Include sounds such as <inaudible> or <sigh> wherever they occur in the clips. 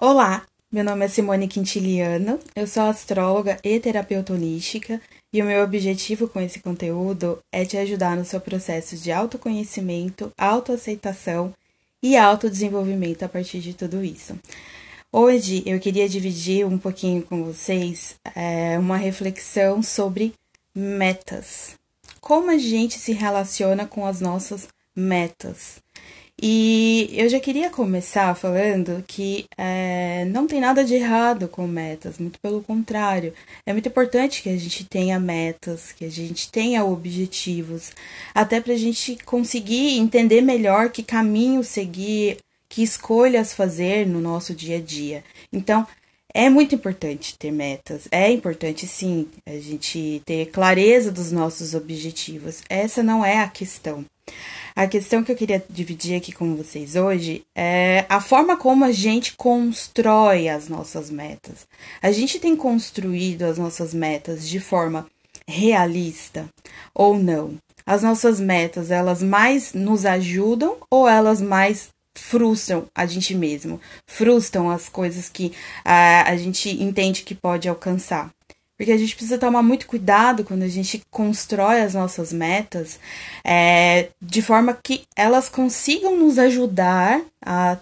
Olá, meu nome é Simone Quintiliano, eu sou astróloga e terapeuta holística e o meu objetivo com esse conteúdo é te ajudar no seu processo de autoconhecimento, autoaceitação e autodesenvolvimento a partir de tudo isso. Hoje eu queria dividir um pouquinho com vocês é, uma reflexão sobre metas. Como a gente se relaciona com as nossas metas. E eu já queria começar falando que é, não tem nada de errado com metas, muito pelo contrário. É muito importante que a gente tenha metas, que a gente tenha objetivos, até para a gente conseguir entender melhor que caminho seguir, que escolhas fazer no nosso dia a dia. Então, é muito importante ter metas, é importante sim a gente ter clareza dos nossos objetivos. Essa não é a questão. A questão que eu queria dividir aqui com vocês hoje é a forma como a gente constrói as nossas metas. A gente tem construído as nossas metas de forma realista ou não? As nossas metas, elas mais nos ajudam ou elas mais frustram a gente mesmo? Frustram as coisas que a, a gente entende que pode alcançar? Porque a gente precisa tomar muito cuidado quando a gente constrói as nossas metas, é, de forma que elas consigam nos ajudar a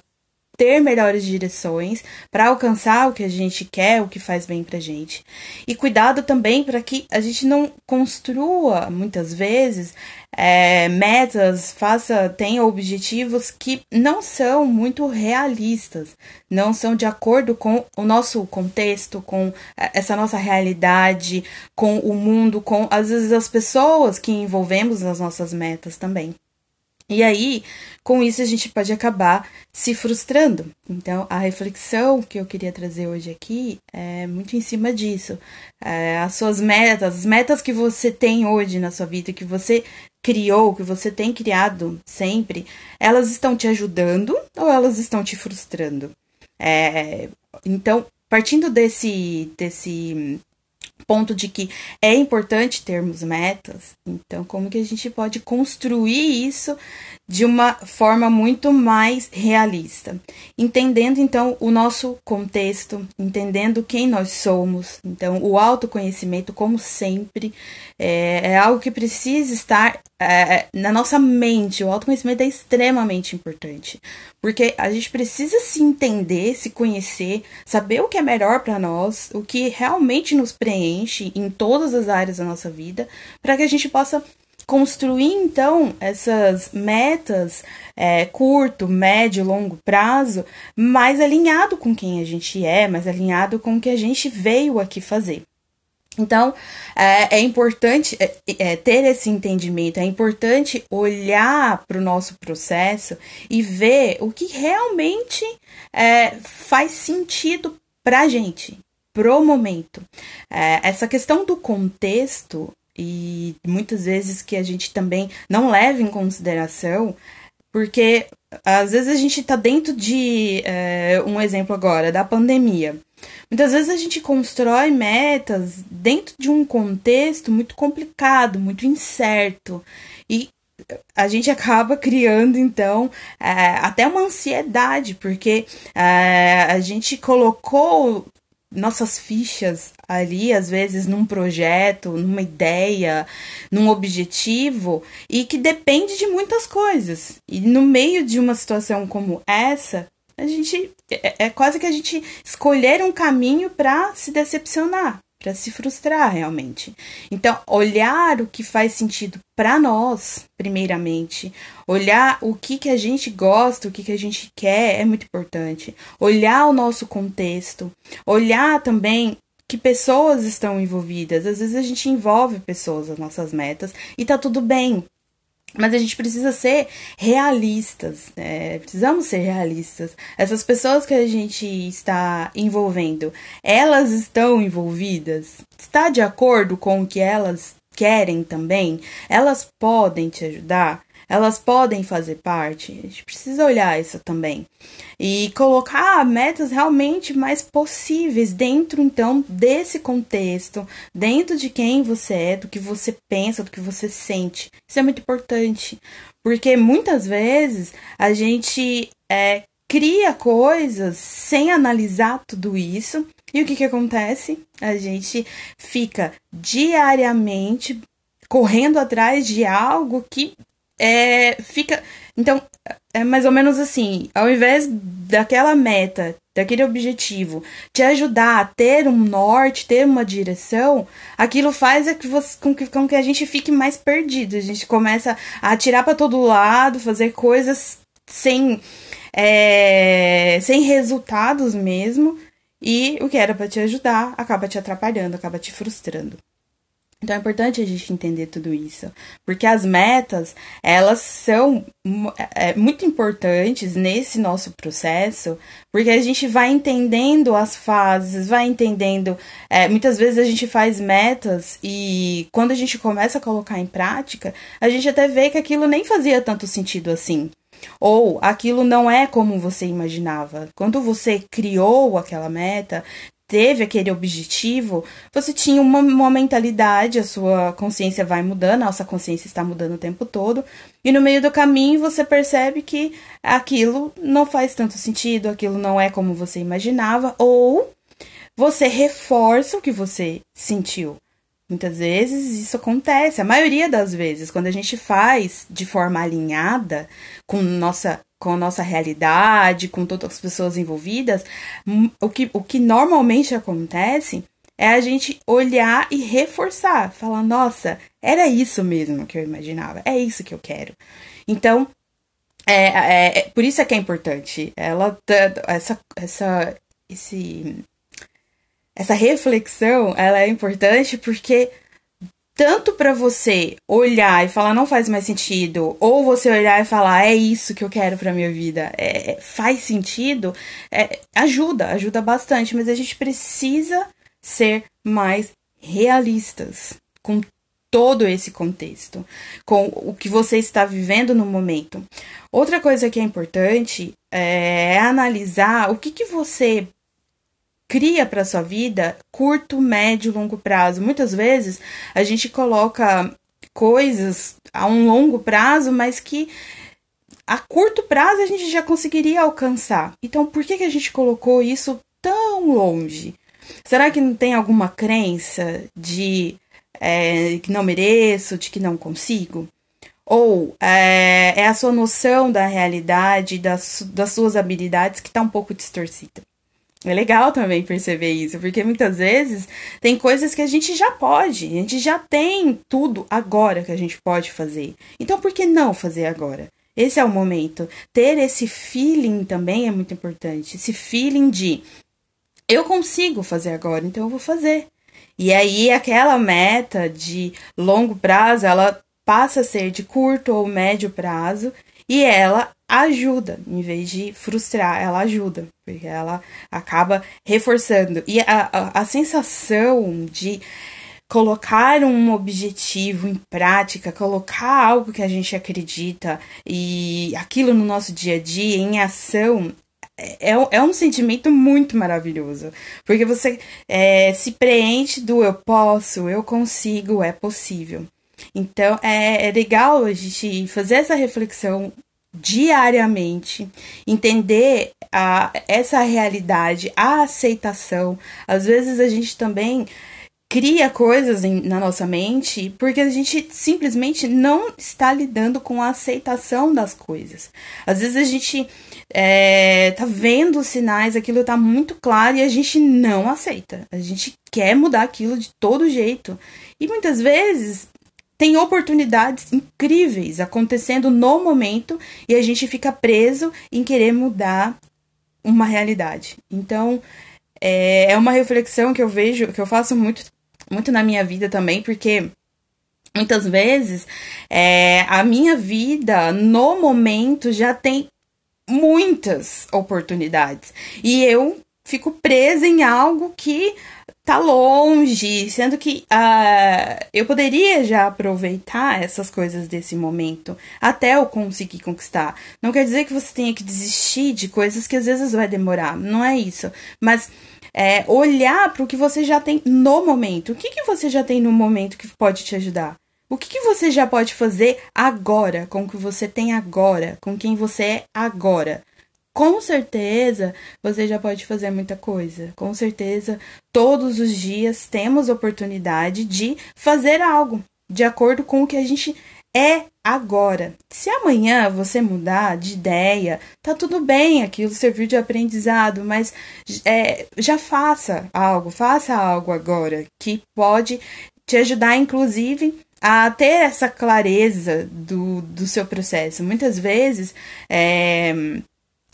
ter melhores direções para alcançar o que a gente quer, o que faz bem pra gente. E cuidado também para que a gente não construa muitas vezes é, metas, faça, tenha objetivos que não são muito realistas, não são de acordo com o nosso contexto, com é, essa nossa realidade, com o mundo, com às vezes as pessoas que envolvemos nas nossas metas também. E aí, com isso, a gente pode acabar se frustrando. Então, a reflexão que eu queria trazer hoje aqui é muito em cima disso. É, as suas metas, as metas que você tem hoje na sua vida, que você criou, que você tem criado sempre, elas estão te ajudando ou elas estão te frustrando? É, então, partindo desse, desse ponto de que é importante termos metas, então como que a gente pode construir isso de uma forma muito mais realista, entendendo então o nosso contexto, entendendo quem nós somos. Então, o autoconhecimento, como sempre, é, é algo que precisa estar é, na nossa mente. O autoconhecimento é extremamente importante, porque a gente precisa se entender, se conhecer, saber o que é melhor para nós, o que realmente nos preenche em todas as áreas da nossa vida, para que a gente possa construir então essas metas é, curto, médio, longo prazo, mais alinhado com quem a gente é, mais alinhado com o que a gente veio aqui fazer. Então, é, é importante é, é, ter esse entendimento, é importante olhar para o nosso processo e ver o que realmente é, faz sentido para a gente, pro momento. É, essa questão do contexto e muitas vezes que a gente também não leva em consideração, porque às vezes a gente está dentro de é, um exemplo agora da pandemia. Muitas vezes a gente constrói metas dentro de um contexto muito complicado, muito incerto. E a gente acaba <laughs> criando, então, é, até uma ansiedade, porque é, a gente colocou nossas fichas ali, às vezes, num projeto, numa ideia, num objetivo, e que depende de muitas coisas. E no meio de uma situação como essa, a gente é, é quase que a gente escolher um caminho para se decepcionar para se frustrar realmente. Então, olhar o que faz sentido para nós, primeiramente, olhar o que que a gente gosta, o que que a gente quer é muito importante. Olhar o nosso contexto, olhar também que pessoas estão envolvidas. Às vezes a gente envolve pessoas nas nossas metas e tá tudo bem. Mas a gente precisa ser realistas, né? precisamos ser realistas. Essas pessoas que a gente está envolvendo, elas estão envolvidas? Está de acordo com o que elas querem também? Elas podem te ajudar? Elas podem fazer parte. A gente precisa olhar isso também. E colocar metas realmente mais possíveis dentro, então, desse contexto, dentro de quem você é, do que você pensa, do que você sente. Isso é muito importante. Porque muitas vezes a gente é, cria coisas sem analisar tudo isso. E o que, que acontece? A gente fica diariamente correndo atrás de algo que é, fica. Então, é mais ou menos assim: ao invés daquela meta, daquele objetivo, te ajudar a ter um norte, ter uma direção, aquilo faz é que você, com, que, com que a gente fique mais perdido. A gente começa a atirar para todo lado, fazer coisas sem, é, sem resultados mesmo. E o que era para te ajudar acaba te atrapalhando, acaba te frustrando. Então é importante a gente entender tudo isso, porque as metas, elas são é, muito importantes nesse nosso processo, porque a gente vai entendendo as fases, vai entendendo. É, muitas vezes a gente faz metas e quando a gente começa a colocar em prática, a gente até vê que aquilo nem fazia tanto sentido assim. Ou aquilo não é como você imaginava. Quando você criou aquela meta, teve aquele objetivo, você tinha uma, uma, mentalidade, a sua consciência vai mudando, a nossa consciência está mudando o tempo todo, e no meio do caminho você percebe que aquilo não faz tanto sentido, aquilo não é como você imaginava, ou você reforça o que você sentiu. Muitas vezes isso acontece, a maioria das vezes, quando a gente faz de forma alinhada com nossa com a nossa realidade, com todas as pessoas envolvidas, hum, o que, o que normalmente acontece é a gente olhar e reforçar, falar, nossa, era isso mesmo que eu imaginava, é isso que eu quero. Então, é, é, é por isso é que é importante. Ela essa essa esse essa reflexão, ela é importante porque tanto para você olhar e falar não faz mais sentido, ou você olhar e falar é isso que eu quero para minha vida, é, é, faz sentido, é, ajuda, ajuda bastante, mas a gente precisa ser mais realistas com todo esse contexto, com o que você está vivendo no momento. Outra coisa que é importante é analisar o que, que você cria para sua vida curto, médio, longo prazo. Muitas vezes a gente coloca coisas a um longo prazo, mas que a curto prazo a gente já conseguiria alcançar. Então, por que, que a gente colocou isso tão longe? Será que não tem alguma crença de é, que não mereço, de que não consigo? Ou é, é a sua noção da realidade, das, das suas habilidades que está um pouco distorcida? É legal também perceber isso, porque muitas vezes tem coisas que a gente já pode, a gente já tem tudo agora que a gente pode fazer. Então por que não fazer agora? Esse é o momento. Ter esse feeling também é muito importante. Esse feeling de eu consigo fazer agora, então eu vou fazer. E aí aquela meta de longo prazo, ela passa a ser de curto ou médio prazo e ela ajuda, em vez de frustrar, ela ajuda, porque ela acaba reforçando. E a, a, a sensação de colocar um objetivo em prática, colocar algo que a gente acredita e aquilo no nosso dia a dia em ação. É, é um sentimento muito maravilhoso, porque você é, se preenche do eu posso, eu consigo, é possível. Então é, é legal a gente fazer essa reflexão diariamente, entender a, essa realidade, a aceitação. Às vezes a gente também cria coisas em, na nossa mente porque a gente simplesmente não está lidando com a aceitação das coisas. Às vezes a gente é, tá vendo os sinais, aquilo tá muito claro e a gente não aceita. A gente quer mudar aquilo de todo jeito. E muitas vezes tem oportunidades incríveis acontecendo no momento e a gente fica preso em querer mudar uma realidade. Então, é, é uma reflexão que eu vejo, que eu faço muito, muito na minha vida também, porque muitas vezes é, a minha vida no momento já tem muitas oportunidades e eu fico presa em algo que tá longe, sendo que uh, eu poderia já aproveitar essas coisas desse momento até eu conseguir conquistar. Não quer dizer que você tenha que desistir de coisas que às vezes vai demorar, não é isso. Mas é, olhar para o que você já tem no momento. O que, que você já tem no momento que pode te ajudar? O que, que você já pode fazer agora, com o que você tem agora, com quem você é agora? Com certeza você já pode fazer muita coisa. Com certeza, todos os dias temos oportunidade de fazer algo de acordo com o que a gente é agora. Se amanhã você mudar de ideia, tá tudo bem, aquilo serviu de aprendizado, mas é, já faça algo, faça algo agora que pode te ajudar, inclusive, a ter essa clareza do, do seu processo. Muitas vezes é,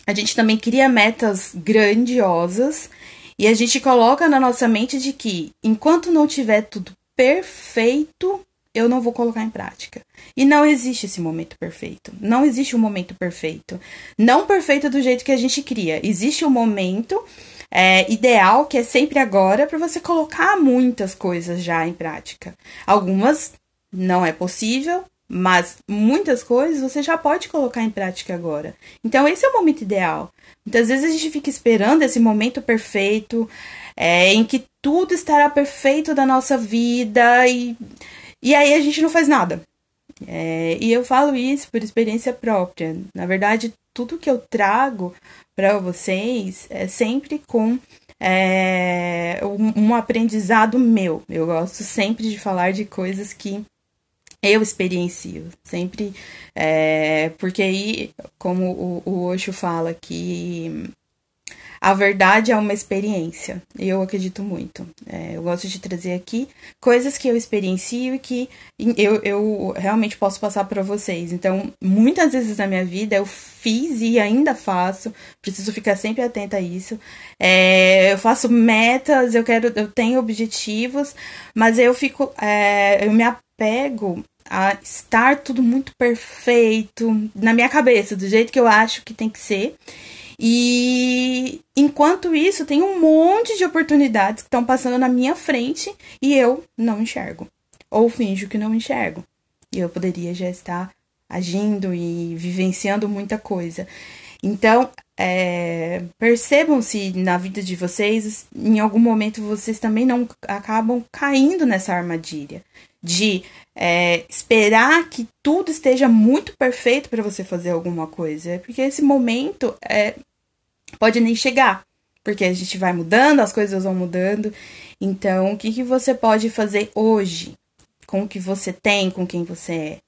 a gente também cria metas grandiosas e a gente coloca na nossa mente de que enquanto não tiver tudo perfeito, eu não vou colocar em prática. E não existe esse momento perfeito. Não existe um momento perfeito. Não perfeito do jeito que a gente cria. Existe um momento é, ideal que é sempre agora para você colocar muitas coisas já em prática. Algumas não é possível, mas muitas coisas você já pode colocar em prática agora. Então, esse é o momento ideal. Muitas vezes a gente fica esperando esse momento perfeito, é, em que tudo estará perfeito da nossa vida e, e aí a gente não faz nada. É, e eu falo isso por experiência própria. Na verdade, tudo que eu trago para vocês é sempre com é, um, um aprendizado meu. Eu gosto sempre de falar de coisas que eu experiencio, sempre, é, porque aí, como o, o Osho fala que a verdade é uma experiência, eu acredito muito. É, eu gosto de trazer aqui coisas que eu experiencio e que eu, eu realmente posso passar para vocês. Então, muitas vezes na minha vida eu fiz e ainda faço, preciso ficar sempre atenta a isso. É, eu faço metas, eu quero, eu tenho objetivos, mas eu fico, eu me apego a estar tudo muito perfeito na minha cabeça, do jeito que eu acho que tem que ser. E enquanto isso, tem um monte de oportunidades que estão passando na minha frente e eu não enxergo. Ou finjo que não enxergo. E eu poderia já estar agindo e vivenciando muita coisa. Então, é, percebam se na vida de vocês, em algum momento, vocês também não acabam caindo nessa armadilha de é, esperar que tudo esteja muito perfeito para você fazer alguma coisa. Porque esse momento é, pode nem chegar. Porque a gente vai mudando, as coisas vão mudando. Então, o que, que você pode fazer hoje com o que você tem, com quem você é?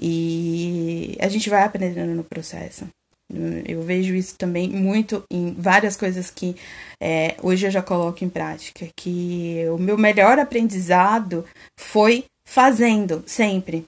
E a gente vai aprendendo no processo. Eu vejo isso também muito em várias coisas que é, hoje eu já coloco em prática. Que o meu melhor aprendizado foi fazendo sempre.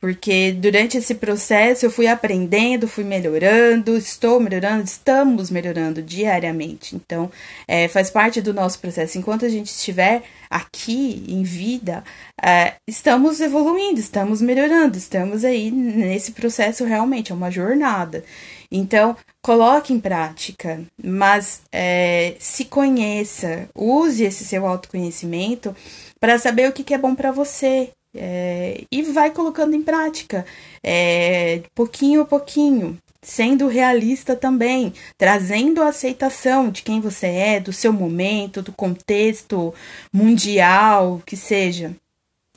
Porque durante esse processo eu fui aprendendo, fui melhorando, estou melhorando, estamos melhorando diariamente. Então, é, faz parte do nosso processo. Enquanto a gente estiver aqui em vida, é, estamos evoluindo, estamos melhorando, estamos aí nesse processo realmente, é uma jornada. Então, coloque em prática, mas é, se conheça, use esse seu autoconhecimento para saber o que, que é bom para você, é, e vai colocando em prática, é, pouquinho a pouquinho, sendo realista também, trazendo a aceitação de quem você é, do seu momento, do contexto mundial, que seja.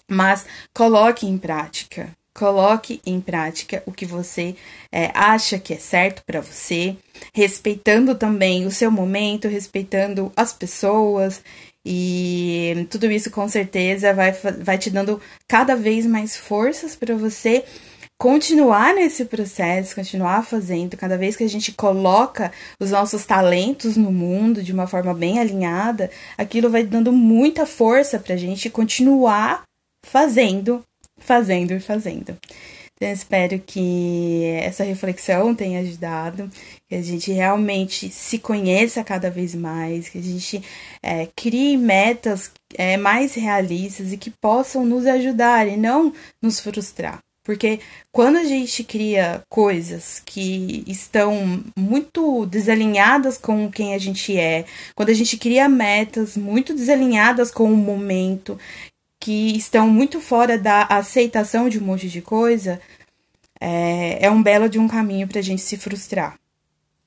Mas coloque em prática, coloque em prática o que você é, acha que é certo para você, respeitando também o seu momento, respeitando as pessoas e tudo isso com certeza vai, vai te dando cada vez mais forças para você continuar nesse processo, continuar fazendo. Cada vez que a gente coloca os nossos talentos no mundo de uma forma bem alinhada, aquilo vai dando muita força para a gente continuar fazendo, fazendo e fazendo. Então, espero que essa reflexão tenha ajudado, que a gente realmente se conheça cada vez mais, que a gente é, crie metas é, mais realistas e que possam nos ajudar e não nos frustrar. Porque quando a gente cria coisas que estão muito desalinhadas com quem a gente é, quando a gente cria metas muito desalinhadas com o momento, que estão muito fora da aceitação de um monte de coisa, é, é um belo de um caminho para a gente se frustrar.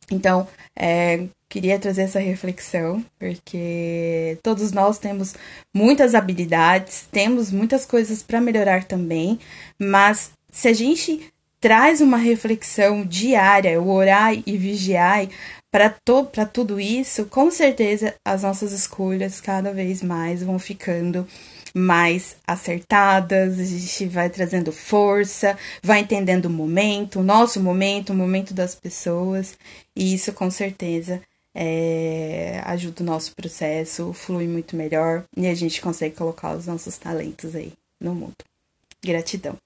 Então, é, queria trazer essa reflexão, porque todos nós temos muitas habilidades, temos muitas coisas para melhorar também, mas se a gente traz uma reflexão diária, o orar e vigiar para tudo isso, com certeza as nossas escolhas cada vez mais vão ficando mais acertadas, a gente vai trazendo força, vai entendendo o momento, o nosso momento, o momento das pessoas, e isso com certeza é, ajuda o nosso processo, flui muito melhor e a gente consegue colocar os nossos talentos aí no mundo. Gratidão.